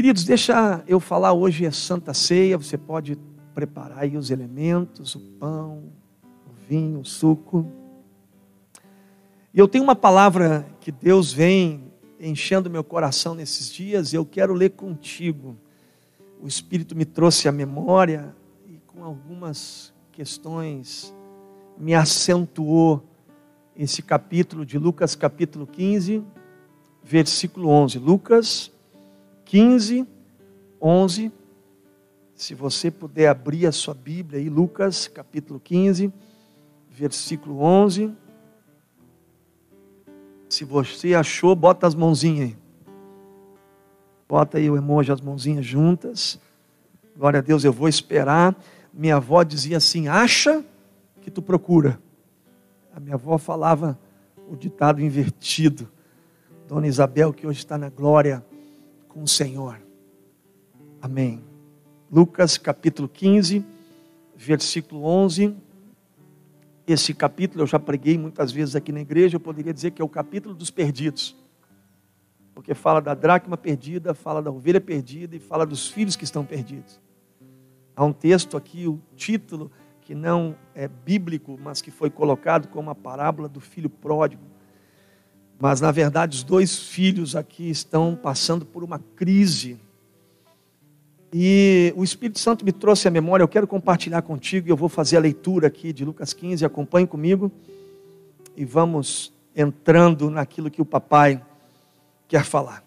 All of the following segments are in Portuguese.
Queridos, deixa eu falar hoje é Santa Ceia, você pode preparar aí os elementos, o pão, o vinho, o suco. E eu tenho uma palavra que Deus vem enchendo meu coração nesses dias, e eu quero ler contigo. O Espírito me trouxe à memória e com algumas questões me acentuou esse capítulo de Lucas, capítulo 15, versículo 11. Lucas 15, 11. Se você puder abrir a sua Bíblia aí, Lucas capítulo 15, versículo 11. Se você achou, bota as mãozinhas aí. Bota aí o emoji, as mãozinhas juntas. Glória a Deus, eu vou esperar. Minha avó dizia assim: acha que tu procura. A minha avó falava o ditado invertido. Dona Isabel, que hoje está na glória com o Senhor. Amém. Lucas capítulo 15, versículo 11 esse capítulo eu já preguei muitas vezes aqui na igreja, eu poderia dizer que é o capítulo dos perdidos. Porque fala da dracma perdida, fala da ovelha perdida e fala dos filhos que estão perdidos. Há um texto aqui, o título, que não é bíblico, mas que foi colocado como a parábola do filho pródigo. Mas na verdade, os dois filhos aqui estão passando por uma crise. E o Espírito Santo me trouxe à memória, eu quero compartilhar contigo, e eu vou fazer a leitura aqui de Lucas 15, acompanhe comigo, e vamos entrando naquilo que o papai quer falar.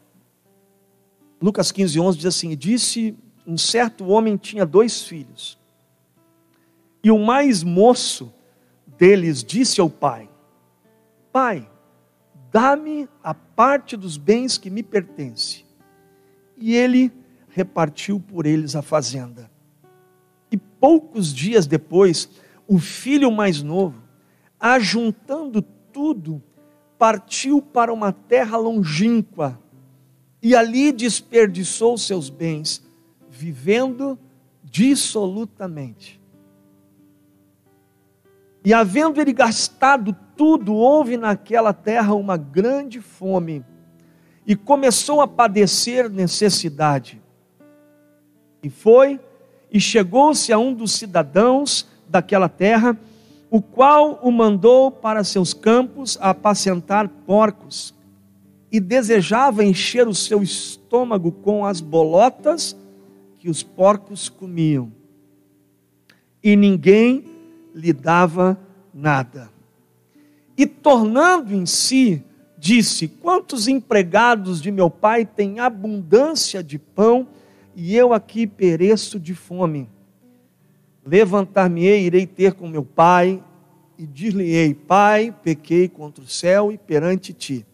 Lucas 15, 11 diz assim: Disse um certo homem tinha dois filhos, e o mais moço deles disse ao pai: Pai, dá-me a parte dos bens que me pertence. E ele repartiu por eles a fazenda. E poucos dias depois, o filho mais novo, ajuntando tudo, partiu para uma terra longínqua e ali desperdiçou seus bens, vivendo dissolutamente. E havendo ele gastado tudo, houve naquela terra uma grande fome, e começou a padecer necessidade. E foi e chegou-se a um dos cidadãos daquela terra, o qual o mandou para seus campos a apacentar porcos, e desejava encher o seu estômago com as bolotas que os porcos comiam. E ninguém lhe dava nada. E tornando em si, disse: Quantos empregados de meu pai têm abundância de pão? e eu aqui pereço de fome. Levantar-me-ei, irei ter com meu pai, e dir-lhe-ei: Pai, pequei contra o céu e perante ti.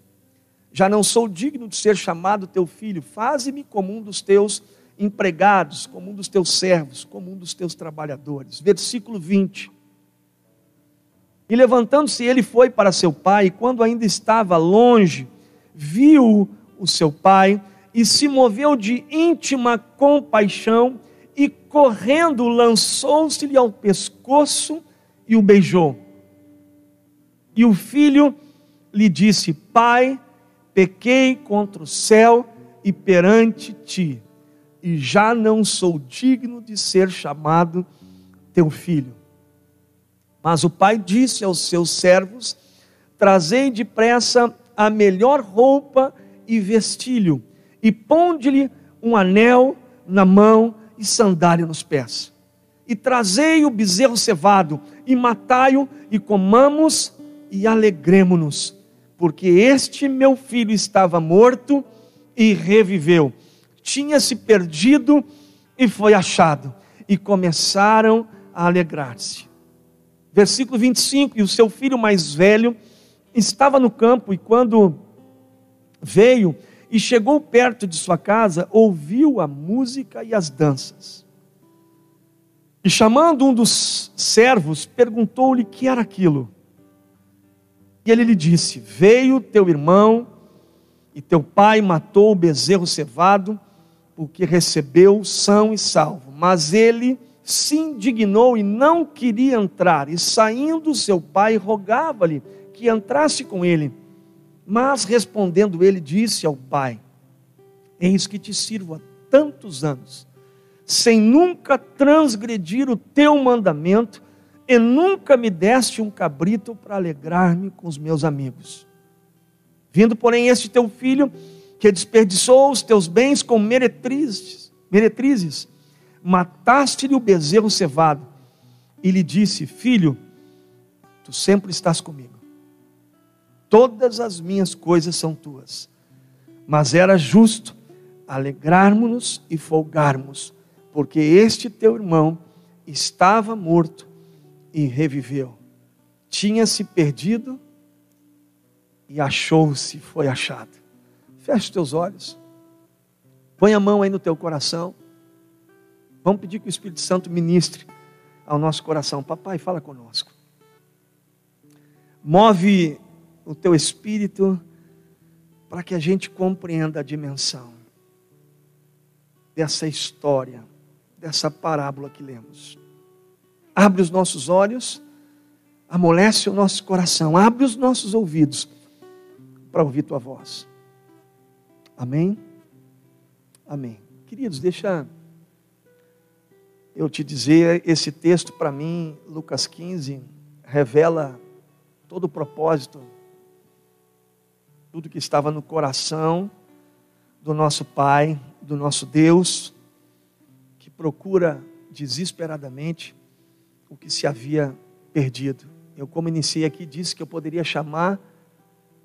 Já não sou digno de ser chamado teu filho, faze-me como um dos teus empregados, como um dos teus servos, como um dos teus trabalhadores. Versículo 20. E levantando-se, ele foi para seu pai, e quando ainda estava longe, viu o seu pai e se moveu de íntima compaixão e correndo lançou-se-lhe ao pescoço e o beijou. E o filho lhe disse: Pai, pequei contra o céu e perante ti, e já não sou digno de ser chamado teu filho. Mas o pai disse aos seus servos: Trazei depressa a melhor roupa e vestilho e ponde-lhe um anel na mão e sandália nos pés. E trazei o bezerro cevado, e matai-o, e comamos e alegremo-nos, porque este meu filho estava morto e reviveu, tinha se perdido e foi achado, e começaram a alegrar-se. Versículo 25: E o seu filho mais velho estava no campo, e quando veio, e chegou perto de sua casa, ouviu a música e as danças. E chamando um dos servos, perguntou-lhe que era aquilo. E ele lhe disse: Veio teu irmão e teu pai matou o bezerro cevado, porque recebeu são e salvo. Mas ele se indignou e não queria entrar. E saindo seu pai, rogava-lhe que entrasse com ele. Mas respondendo ele, disse ao pai: Eis que te sirvo tantos anos, sem nunca transgredir o teu mandamento, e nunca me deste um cabrito para alegrar-me com os meus amigos. Vindo, porém, este teu filho, que desperdiçou os teus bens com meretrizes, meretrizes mataste-lhe o bezerro cevado, e lhe disse: Filho, tu sempre estás comigo, todas as minhas coisas são tuas, mas era justo alegrarmos-nos e folgarmos, porque este teu irmão estava morto e reviveu, tinha se perdido e achou-se, foi achado. Feche teus olhos. Põe a mão aí no teu coração. Vamos pedir que o Espírito Santo ministre ao nosso coração. Papai, fala conosco. Move o teu espírito para que a gente compreenda a dimensão dessa história, dessa parábola que lemos. Abre os nossos olhos, amolece o nosso coração, abre os nossos ouvidos para ouvir tua voz. Amém? Amém. Queridos, deixa eu te dizer, esse texto para mim, Lucas 15, revela todo o propósito, tudo que estava no coração do nosso Pai, do nosso Deus, que procura desesperadamente o que se havia perdido. Eu, como iniciei aqui, disse que eu poderia chamar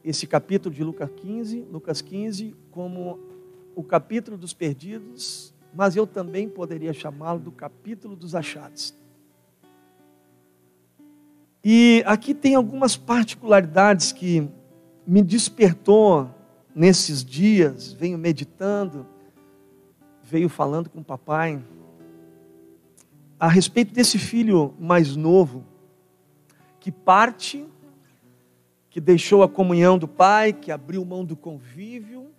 esse capítulo de Lucas 15, Lucas 15 como o capítulo dos perdidos, mas eu também poderia chamá-lo do capítulo dos achados. E aqui tem algumas particularidades que me despertou nesses dias, venho meditando, veio falando com o papai a respeito desse filho mais novo que parte que deixou a comunhão do pai, que abriu mão do convívio,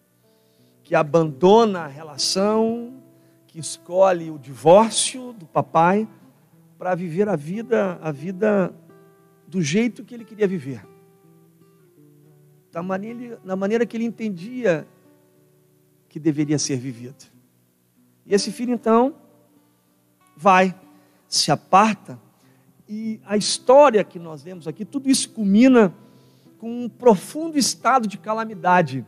que abandona a relação, que escolhe o divórcio do papai para viver a vida, a vida do jeito que ele queria viver. Da maneira, da maneira que ele entendia que deveria ser vivido. E esse filho então vai, se aparta, e a história que nós vemos aqui, tudo isso culmina com um profundo estado de calamidade.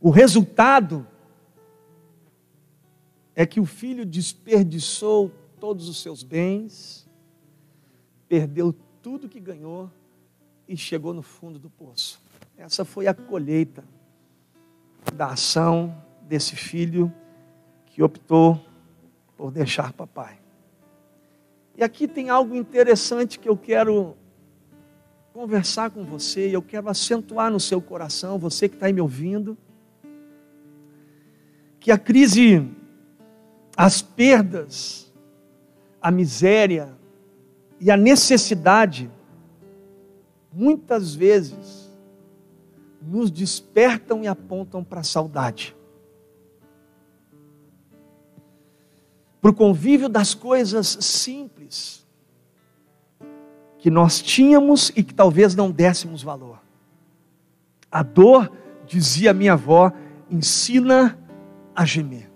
O resultado é que o filho desperdiçou todos os seus bens, perdeu tudo que ganhou e chegou no fundo do poço. Essa foi a colheita da ação desse filho que optou por deixar papai. E aqui tem algo interessante que eu quero conversar com você e eu quero acentuar no seu coração, você que está aí me ouvindo, que a crise, as perdas, a miséria e a necessidade, muitas vezes, nos despertam e apontam para a saudade. Para o convívio das coisas simples que nós tínhamos e que talvez não dessemos valor. A dor, dizia minha avó, ensina a gemer.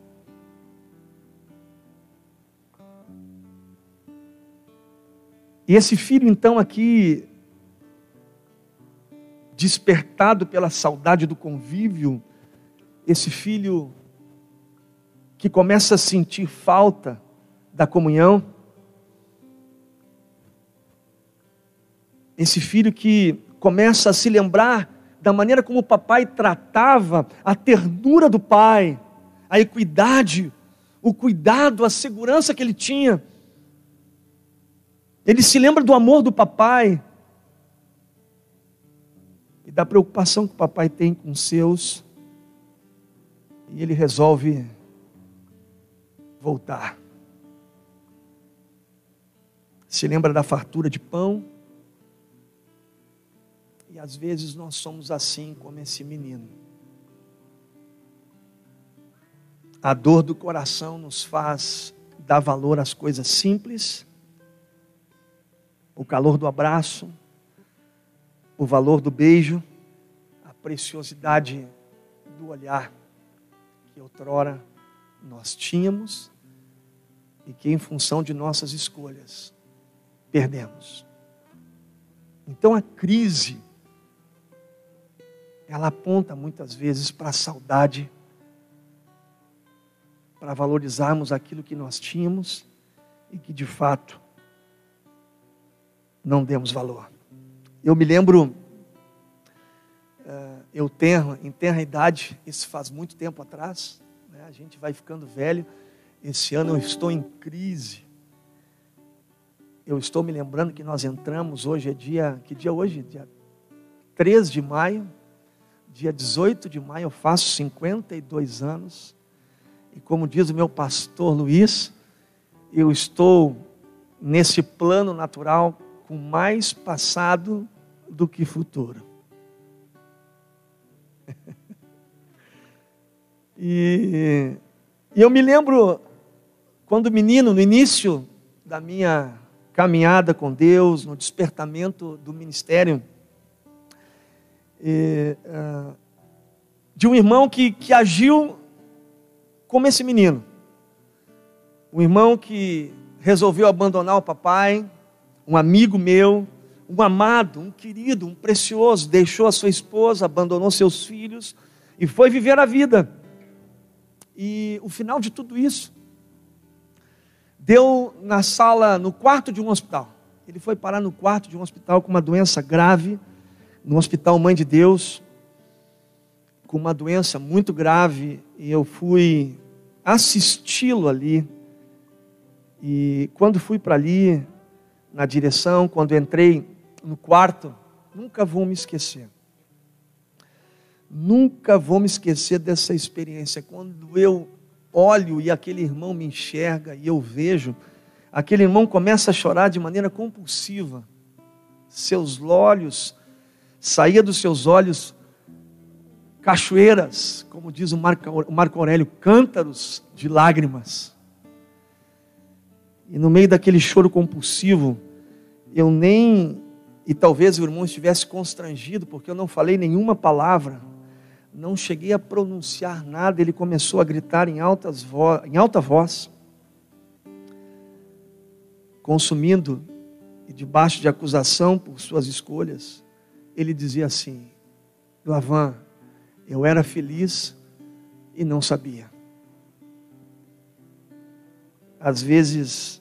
E esse filho, então, aqui, despertado pela saudade do convívio, esse filho que começa a sentir falta da comunhão, Esse filho que começa a se lembrar da maneira como o papai tratava a ternura do pai, a equidade, o cuidado, a segurança que ele tinha. Ele se lembra do amor do papai e da preocupação que o papai tem com os seus, e ele resolve voltar. Se lembra da fartura de pão, e às vezes nós somos assim como esse menino. A dor do coração nos faz dar valor às coisas simples, o calor do abraço, o valor do beijo, a preciosidade do olhar que outrora nós tínhamos e que, em função de nossas escolhas, perdemos. Então a crise, ela aponta muitas vezes para a saudade, para valorizarmos aquilo que nós tínhamos e que de fato não demos valor. Eu me lembro, eh, eu tenho, em tenra idade, isso faz muito tempo atrás, né, a gente vai ficando velho. Esse ano eu estou em crise. Eu estou me lembrando que nós entramos hoje, é dia, que dia hoje? Dia 3 de maio. Dia 18 de maio eu faço 52 anos. E como diz o meu pastor Luiz, eu estou nesse plano natural com mais passado do que futuro. e, e eu me lembro quando menino, no início da minha caminhada com Deus, no despertamento do ministério, e, uh, de um irmão que, que agiu como esse menino. Um irmão que resolveu abandonar o papai, um amigo meu, um amado, um querido, um precioso, deixou a sua esposa, abandonou seus filhos e foi viver a vida. E o final de tudo isso deu na sala, no quarto de um hospital. Ele foi parar no quarto de um hospital com uma doença grave, no Hospital Mãe de Deus, com uma doença muito grave, e eu fui assisti-lo ali. E quando fui para ali, na direção, quando entrei no quarto, nunca vou me esquecer. Nunca vou me esquecer dessa experiência. Quando eu olho e aquele irmão me enxerga e eu vejo, aquele irmão começa a chorar de maneira compulsiva. Seus olhos, saía dos seus olhos cachoeiras, como diz o Marco Aurélio, cântaros de lágrimas. E no meio daquele choro compulsivo, eu nem, e talvez o irmão estivesse constrangido, porque eu não falei nenhuma palavra, não cheguei a pronunciar nada, ele começou a gritar em, altas vo em alta voz, consumindo e debaixo de acusação por suas escolhas, ele dizia assim: Lavan, eu era feliz e não sabia. Às vezes,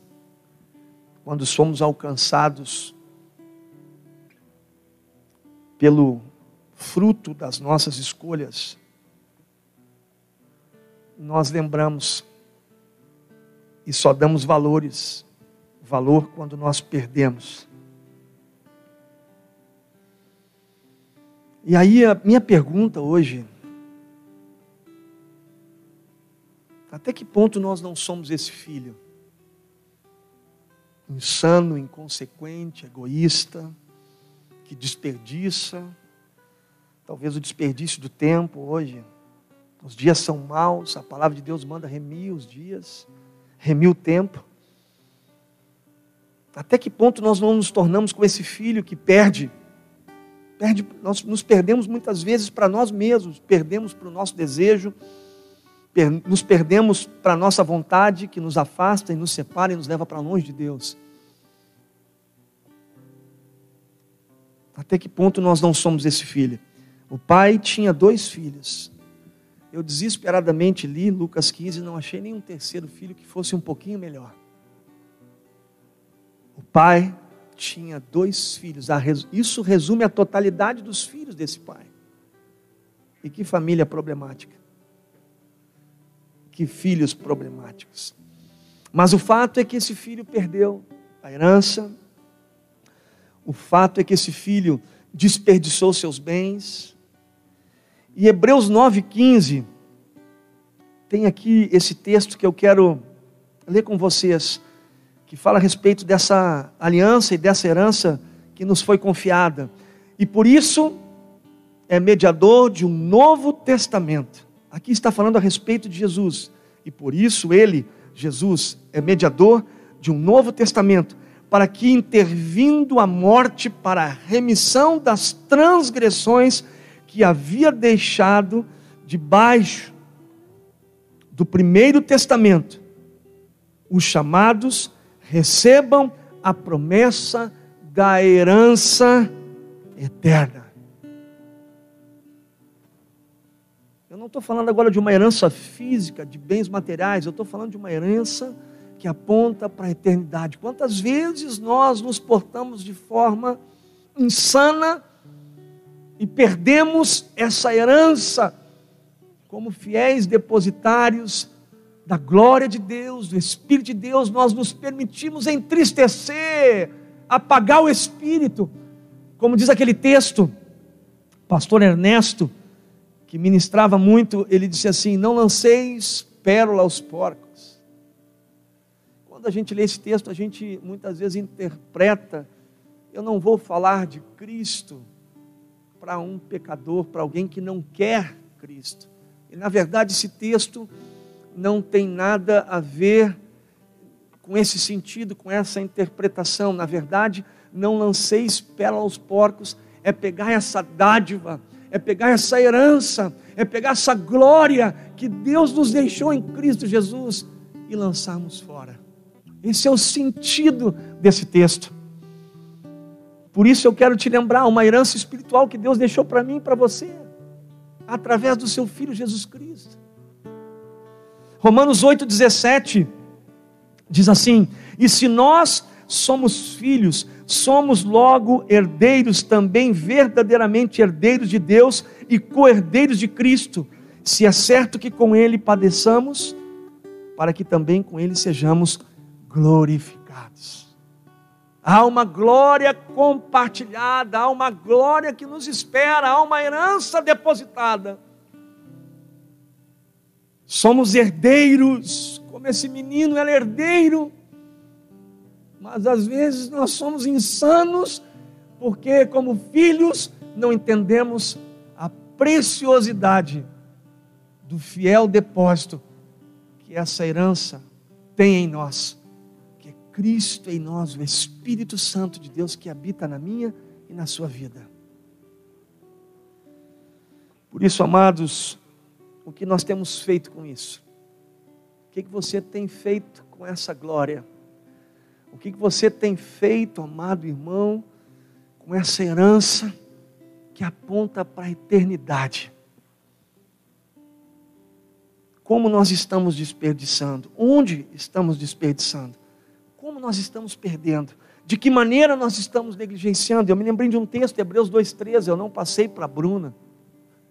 quando somos alcançados pelo fruto das nossas escolhas, nós lembramos e só damos valores, valor quando nós perdemos. E aí a minha pergunta hoje, até que ponto nós não somos esse filho? Insano, inconsequente, egoísta, que desperdiça, talvez o desperdício do tempo hoje. Os dias são maus, a palavra de Deus manda remir os dias, remir o tempo. Até que ponto nós não nos tornamos com esse filho que perde? perde nós nos perdemos muitas vezes para nós mesmos, perdemos para o nosso desejo, nos perdemos para a nossa vontade, que nos afasta e nos separa e nos leva para longe de Deus. Até que ponto nós não somos esse filho? O pai tinha dois filhos. Eu desesperadamente li Lucas 15 e não achei nenhum terceiro filho que fosse um pouquinho melhor. O pai tinha dois filhos. Isso resume a totalidade dos filhos desse pai. E que família problemática que filhos problemáticos. Mas o fato é que esse filho perdeu a herança, o fato é que esse filho desperdiçou seus bens. E Hebreus 9,15 tem aqui esse texto que eu quero ler com vocês, que fala a respeito dessa aliança e dessa herança que nos foi confiada. E por isso é mediador de um novo testamento Aqui está falando a respeito de Jesus. E por isso ele, Jesus, é mediador de um novo testamento, para que, intervindo a morte para a remissão das transgressões que havia deixado debaixo do primeiro testamento, os chamados recebam a promessa da herança eterna. Estou falando agora de uma herança física, de bens materiais, eu estou falando de uma herança que aponta para a eternidade. Quantas vezes nós nos portamos de forma insana e perdemos essa herança como fiéis depositários da glória de Deus, do Espírito de Deus, nós nos permitimos entristecer, apagar o Espírito, como diz aquele texto, pastor Ernesto, que ministrava muito, ele disse assim: Não lanceis pérola aos porcos. Quando a gente lê esse texto, a gente muitas vezes interpreta, eu não vou falar de Cristo para um pecador, para alguém que não quer Cristo. E na verdade esse texto não tem nada a ver com esse sentido, com essa interpretação. Na verdade, não lanceis pérola aos porcos, é pegar essa dádiva, é pegar essa herança, é pegar essa glória que Deus nos deixou em Cristo Jesus e lançarmos fora. Esse é o sentido desse texto. Por isso eu quero te lembrar uma herança espiritual que Deus deixou para mim e para você através do seu Filho Jesus Cristo. Romanos 8,17 diz assim: E se nós somos filhos, somos logo herdeiros também, verdadeiramente herdeiros de Deus e co-herdeiros de Cristo, se é certo que com Ele padeçamos, para que também com Ele sejamos glorificados. Há uma glória compartilhada, há uma glória que nos espera, há uma herança depositada. Somos herdeiros, como esse menino é herdeiro, mas às vezes nós somos insanos, porque, como filhos, não entendemos a preciosidade do fiel depósito que essa herança tem em nós. Cristo em nós, o Espírito Santo de Deus que habita na minha e na sua vida. Por isso, amados, o que nós temos feito com isso? O que, que você tem feito com essa glória? O que, você tem feito, amado irmão, com essa herança que aponta para a eternidade? Como nós estamos desperdiçando? Onde estamos desperdiçando? como nós estamos perdendo, de que maneira nós estamos negligenciando. Eu me lembrei de um texto, Hebreus 2,13, eu não passei para a Bruna.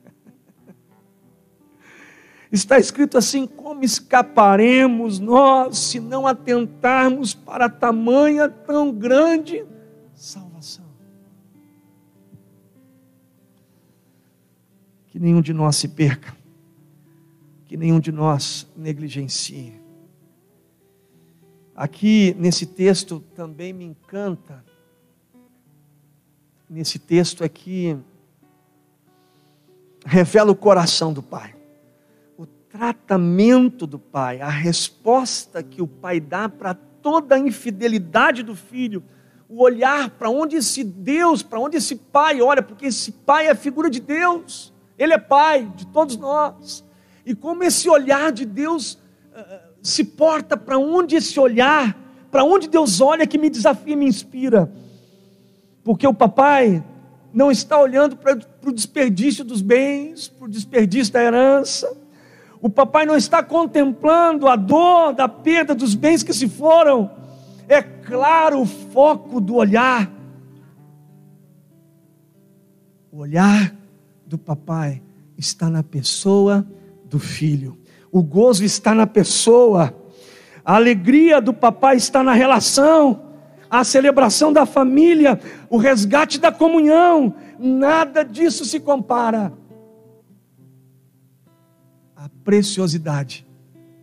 Está escrito assim: como escaparemos nós se não atentarmos para tamanha tão grande salvação? Que nenhum de nós se perca, que nenhum de nós negligencie. Aqui nesse texto também me encanta, nesse texto aqui, revela o coração do pai, tratamento do pai, a resposta que o pai dá para toda a infidelidade do filho, o olhar para onde esse Deus, para onde esse pai olha, porque esse pai é a figura de Deus, ele é pai de todos nós, e como esse olhar de Deus se porta para onde esse olhar, para onde Deus olha que me desafia e me inspira. Porque o papai não está olhando para o desperdício dos bens, para o desperdício da herança. O papai não está contemplando a dor da perda dos bens que se foram. É claro o foco do olhar. O olhar do papai está na pessoa do filho. O gozo está na pessoa, a alegria do papai está na relação, a celebração da família, o resgate da comunhão, nada disso se compara à preciosidade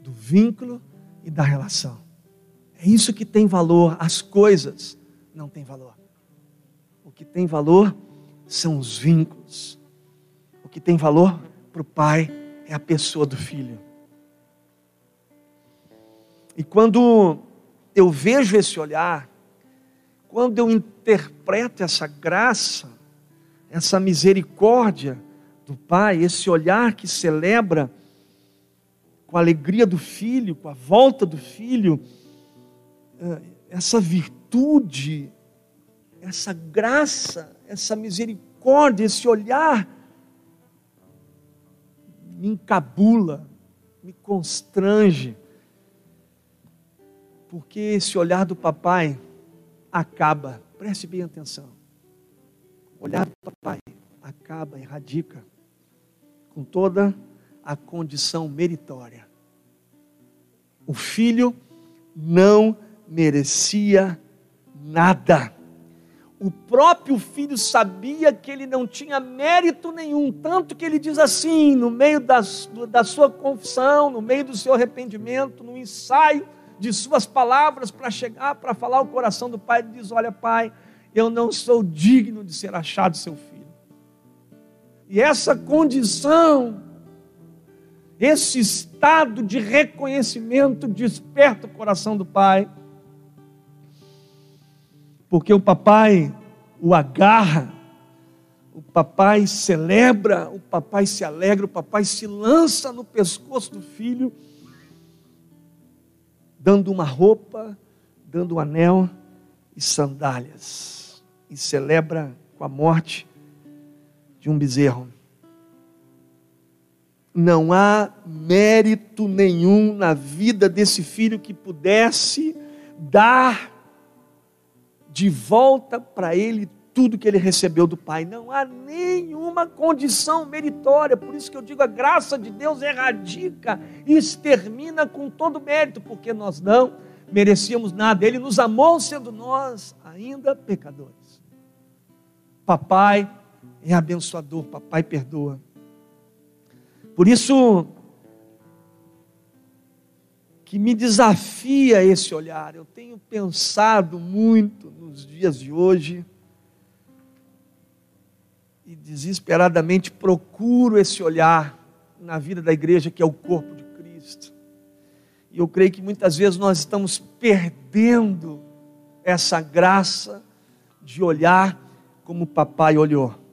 do vínculo e da relação. É isso que tem valor, as coisas não têm valor. O que tem valor são os vínculos. O que tem valor para o pai é a pessoa do filho. E quando eu vejo esse olhar, quando eu interpreto essa graça, essa misericórdia do Pai, esse olhar que celebra com a alegria do filho, com a volta do filho, eh, essa virtude, essa graça, essa misericórdia, esse olhar me encabula, me constrange, porque esse olhar do papai acaba, preste bem atenção. O olhar do papai acaba, erradica com toda a condição meritória. O filho não merecia nada. O próprio filho sabia que ele não tinha mérito nenhum, tanto que ele diz assim, no meio das, da sua confissão, no meio do seu arrependimento, no ensaio de suas palavras para chegar, para falar o coração do pai, ele diz: Olha, pai, eu não sou digno de ser achado seu filho. E essa condição, esse estado de reconhecimento desperta o coração do pai, porque o papai o agarra, o papai celebra, o papai se alegra, o papai se lança no pescoço do filho, dando uma roupa, dando um anel e sandálias, e celebra com a morte de um bezerro. Não há mérito nenhum na vida desse filho que pudesse dar de volta para ele tudo que ele recebeu do Pai. Não há nenhuma condição meritória. Por isso que eu digo, a graça de Deus erradica e extermina com todo mérito, porque nós não merecíamos nada. Ele nos amou sendo nós ainda pecadores. Papai é abençoador, papai perdoa. Por isso que me desafia esse olhar. Eu tenho pensado muito nos dias de hoje e desesperadamente procuro esse olhar na vida da igreja que é o corpo de Cristo. E eu creio que muitas vezes nós estamos perdendo essa graça de olhar como o papai olhou.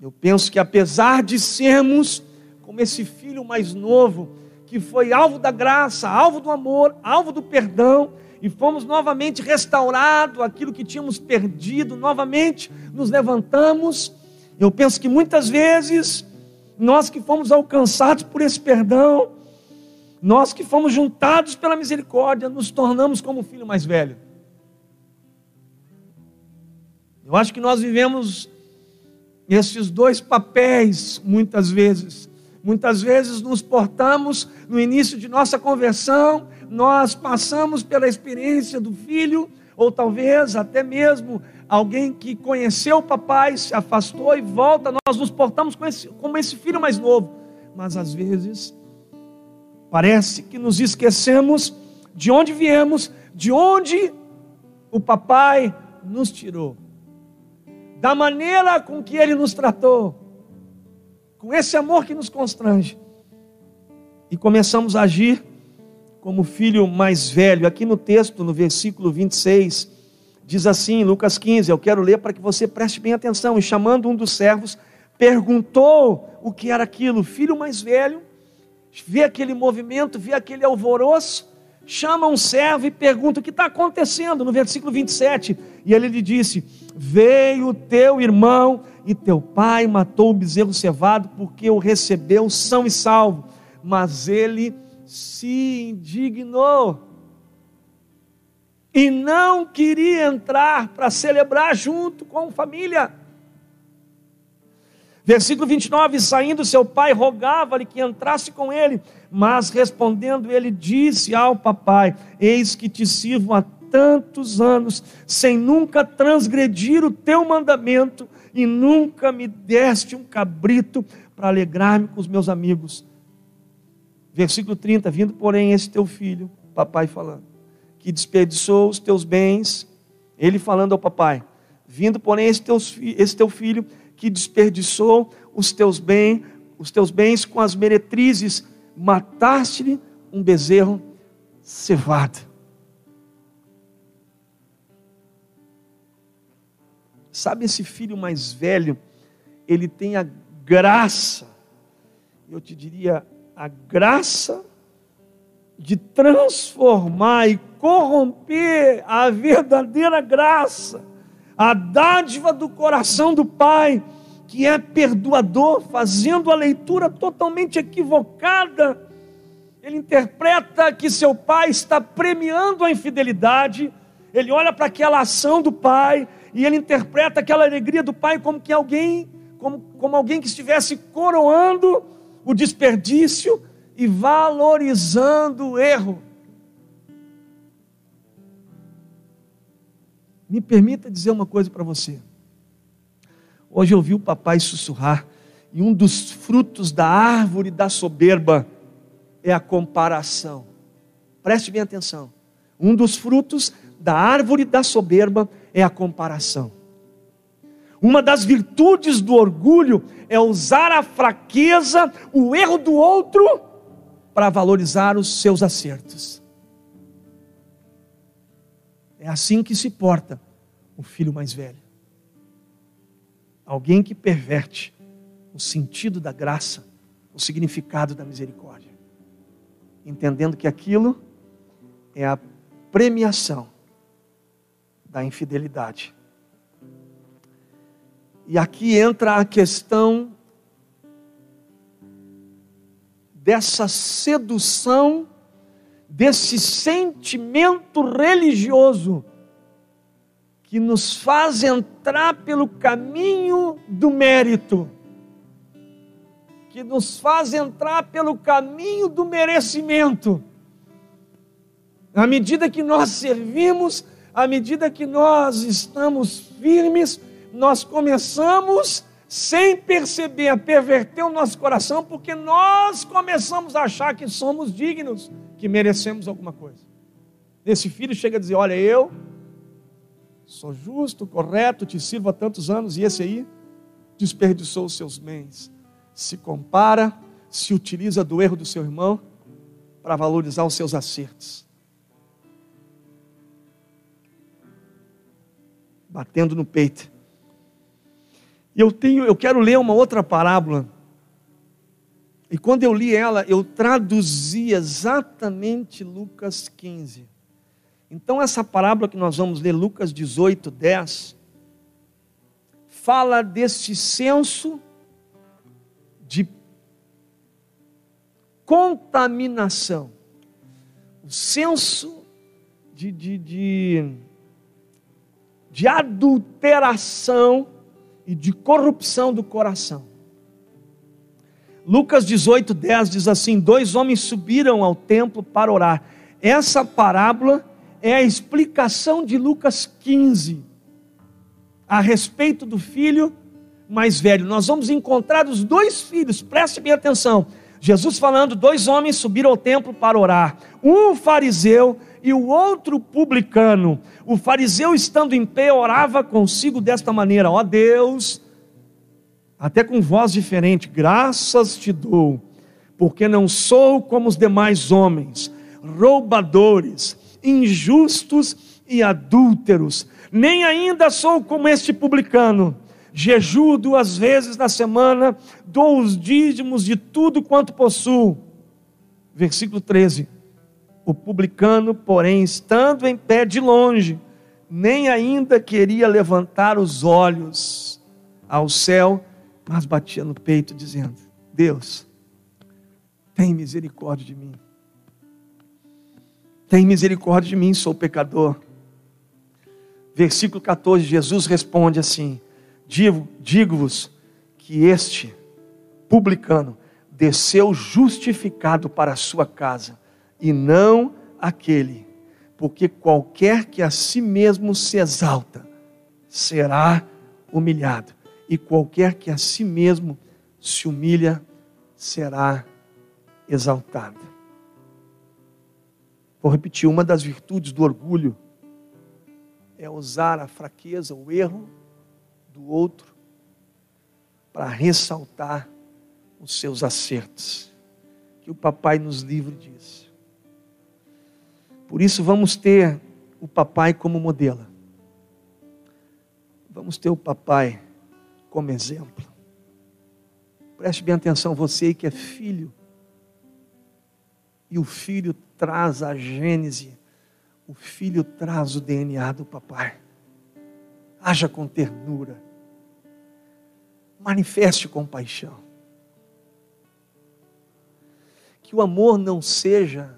Eu penso que apesar de sermos como esse filho mais novo, que foi alvo da graça, alvo do amor, alvo do perdão, e fomos novamente restaurados aquilo que tínhamos perdido, novamente nos levantamos. Eu penso que muitas vezes, nós que fomos alcançados por esse perdão, nós que fomos juntados pela misericórdia, nos tornamos como o filho mais velho. Eu acho que nós vivemos esses dois papéis muitas vezes. Muitas vezes nos portamos no início de nossa conversão, nós passamos pela experiência do filho, ou talvez até mesmo alguém que conheceu o papai, se afastou e volta, nós nos portamos como esse, como esse filho mais novo. Mas às vezes, parece que nos esquecemos de onde viemos, de onde o papai nos tirou da maneira com que Ele nos tratou, com esse amor que nos constrange, e começamos a agir como filho mais velho. Aqui no texto, no versículo 26, diz assim, Lucas 15, eu quero ler para que você preste bem atenção. E chamando um dos servos, perguntou o que era aquilo. Filho mais velho vê aquele movimento, vê aquele alvoroço, chama um servo e pergunta o que está acontecendo, no versículo 27. E ele lhe disse: Veio teu irmão e teu pai matou o bezerro cevado, porque o recebeu são e salvo. Mas ele se indignou e não queria entrar para celebrar junto com a família. Versículo 29: Saindo seu pai, rogava-lhe que entrasse com ele, mas respondendo, ele disse ao papai: Eis que te sirvo há tantos anos, sem nunca transgredir o teu mandamento, e nunca me deste um cabrito para alegrar-me com os meus amigos. Versículo 30: Vindo, porém, esse teu filho, papai falando, que desperdiçou os teus bens, ele falando ao papai: Vindo, porém, esse, teus, esse teu filho que desperdiçou os teus bens, os teus bens com as meretrizes, mataste-lhe um bezerro cevado. Sabe esse filho mais velho, ele tem a graça, eu te diria, a graça de transformar e corromper a verdadeira graça, a dádiva do coração do Pai, que é perdoador, fazendo a leitura totalmente equivocada. Ele interpreta que seu pai está premiando a infidelidade, ele olha para aquela ação do pai e ele interpreta aquela alegria do pai como que alguém, como, como alguém que estivesse coroando o desperdício e valorizando o erro. Me permita dizer uma coisa para você. Hoje eu vi o papai sussurrar, e um dos frutos da árvore da soberba é a comparação. Preste bem atenção. Um dos frutos da árvore da soberba é a comparação. Uma das virtudes do orgulho é usar a fraqueza, o erro do outro, para valorizar os seus acertos. É assim que se porta o filho mais velho. Alguém que perverte o sentido da graça, o significado da misericórdia, entendendo que aquilo é a premiação da infidelidade. E aqui entra a questão dessa sedução, desse sentimento religioso que nos faz entrar pelo caminho do mérito, que nos faz entrar pelo caminho do merecimento. À medida que nós servimos, à medida que nós estamos firmes, nós começamos sem perceber, a perverter o nosso coração, porque nós começamos a achar que somos dignos, que merecemos alguma coisa. Esse filho chega a dizer: Olha, eu sou justo, correto, te sirvo há tantos anos, e esse aí desperdiçou os seus bens. Se compara, se utiliza do erro do seu irmão para valorizar os seus acertos. Batendo no peito e eu tenho, eu quero ler uma outra parábola. E quando eu li ela, eu traduzi exatamente Lucas 15. Então essa parábola que nós vamos ler, Lucas 18, 10, fala desse senso de contaminação, o senso de, de, de, de adulteração e de corrupção do coração. Lucas 18, 10 diz assim: Dois homens subiram ao templo para orar. Essa parábola é a explicação de Lucas 15 a respeito do filho mais velho. Nós vamos encontrar os dois filhos, preste bem atenção. Jesus falando: dois homens subiram ao templo para orar, um fariseu e o outro publicano. O fariseu, estando em pé, orava consigo desta maneira: Ó Deus, até com voz diferente, graças te dou, porque não sou como os demais homens, roubadores, injustos e adúlteros, nem ainda sou como este publicano. Jejuo duas vezes na semana, dou os dízimos de tudo quanto possuo. Versículo 13 o publicano, porém, estando em pé de longe, nem ainda queria levantar os olhos ao céu, mas batia no peito, dizendo: Deus, tem misericórdia de mim. Tem misericórdia de mim, sou pecador. Versículo 14, Jesus responde assim: Digo-vos que este publicano desceu justificado para a sua casa e não aquele, porque qualquer que a si mesmo se exalta será humilhado, e qualquer que a si mesmo se humilha será exaltado. Vou repetir: uma das virtudes do orgulho é usar a fraqueza, o erro do outro para ressaltar os seus acertos. Que o papai nos livre disso. Por isso, vamos ter o papai como modelo. Vamos ter o papai como exemplo. Preste bem atenção, você que é filho E o filho traz a gênese, o filho traz o DNA do papai. Haja com ternura, manifeste compaixão. Que o amor não seja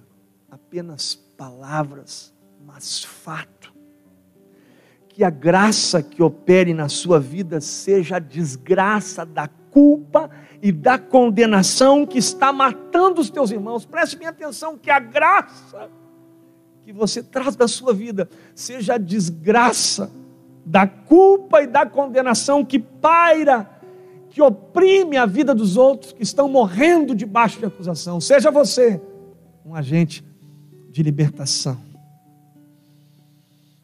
apenas palavras, mas fato. Que a graça que opere na sua vida seja a desgraça da culpa e da condenação que está matando os teus irmãos. Preste bem atenção que a graça que você traz da sua vida seja a desgraça da culpa e da condenação que paira, que oprime a vida dos outros que estão morrendo debaixo de acusação. Seja você um agente de libertação.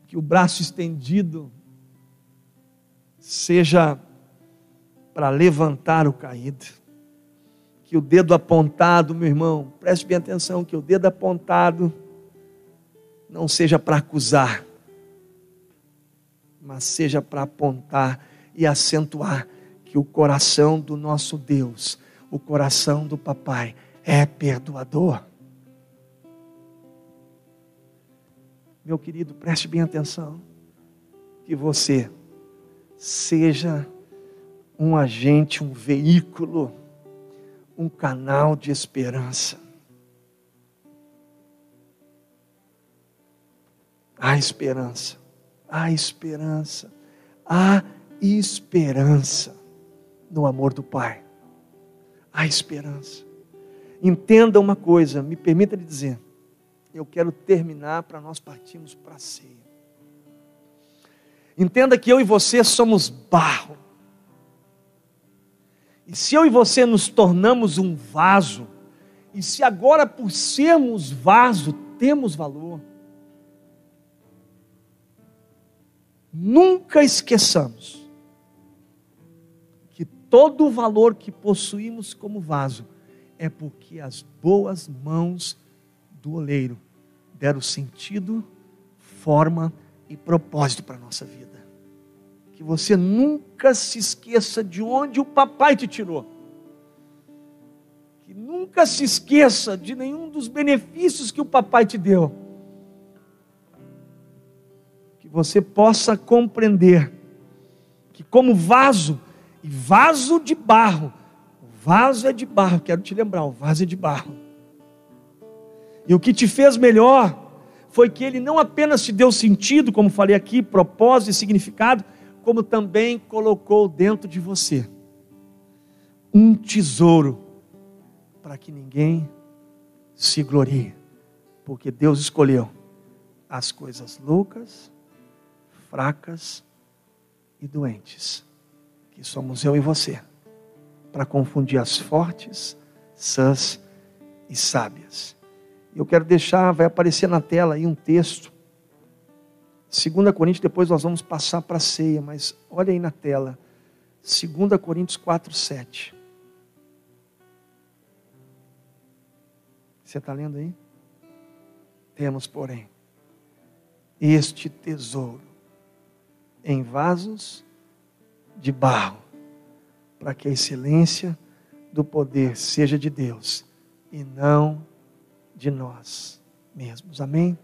Que o braço estendido seja para levantar o caído. Que o dedo apontado, meu irmão, preste bem atenção, que o dedo apontado não seja para acusar, mas seja para apontar e acentuar que o coração do nosso Deus, o coração do Papai, é perdoador. Meu querido, preste bem atenção, que você seja um agente, um veículo, um canal de esperança. Há esperança, há esperança, há esperança no amor do Pai. Há esperança. Entenda uma coisa, me permita lhe dizer. Eu quero terminar para nós partirmos para a ceia. Entenda que eu e você somos barro. E se eu e você nos tornamos um vaso, e se agora por sermos vaso temos valor, nunca esqueçamos que todo o valor que possuímos como vaso é porque as boas mãos do oleiro deram sentido, forma e propósito para a nossa vida que você nunca se esqueça de onde o papai te tirou. Que nunca se esqueça de nenhum dos benefícios que o papai te deu. Que você possa compreender que, como vaso, e vaso de barro, o vaso é de barro, quero te lembrar, o vaso é de barro. E o que te fez melhor foi que ele não apenas te deu sentido, como falei aqui, propósito e significado, como também colocou dentro de você um tesouro para que ninguém se glorie, porque Deus escolheu as coisas loucas, fracas e doentes, que somos eu e você, para confundir as fortes, sãs e sábias. Eu quero deixar, vai aparecer na tela aí um texto 2 Coríntios, depois nós vamos passar para a ceia, mas olha aí na tela. 2 Coríntios 4, 7. Você está lendo aí? Temos, porém, este tesouro em vasos de barro, para que a excelência do poder seja de Deus e não de nós mesmos. Amém?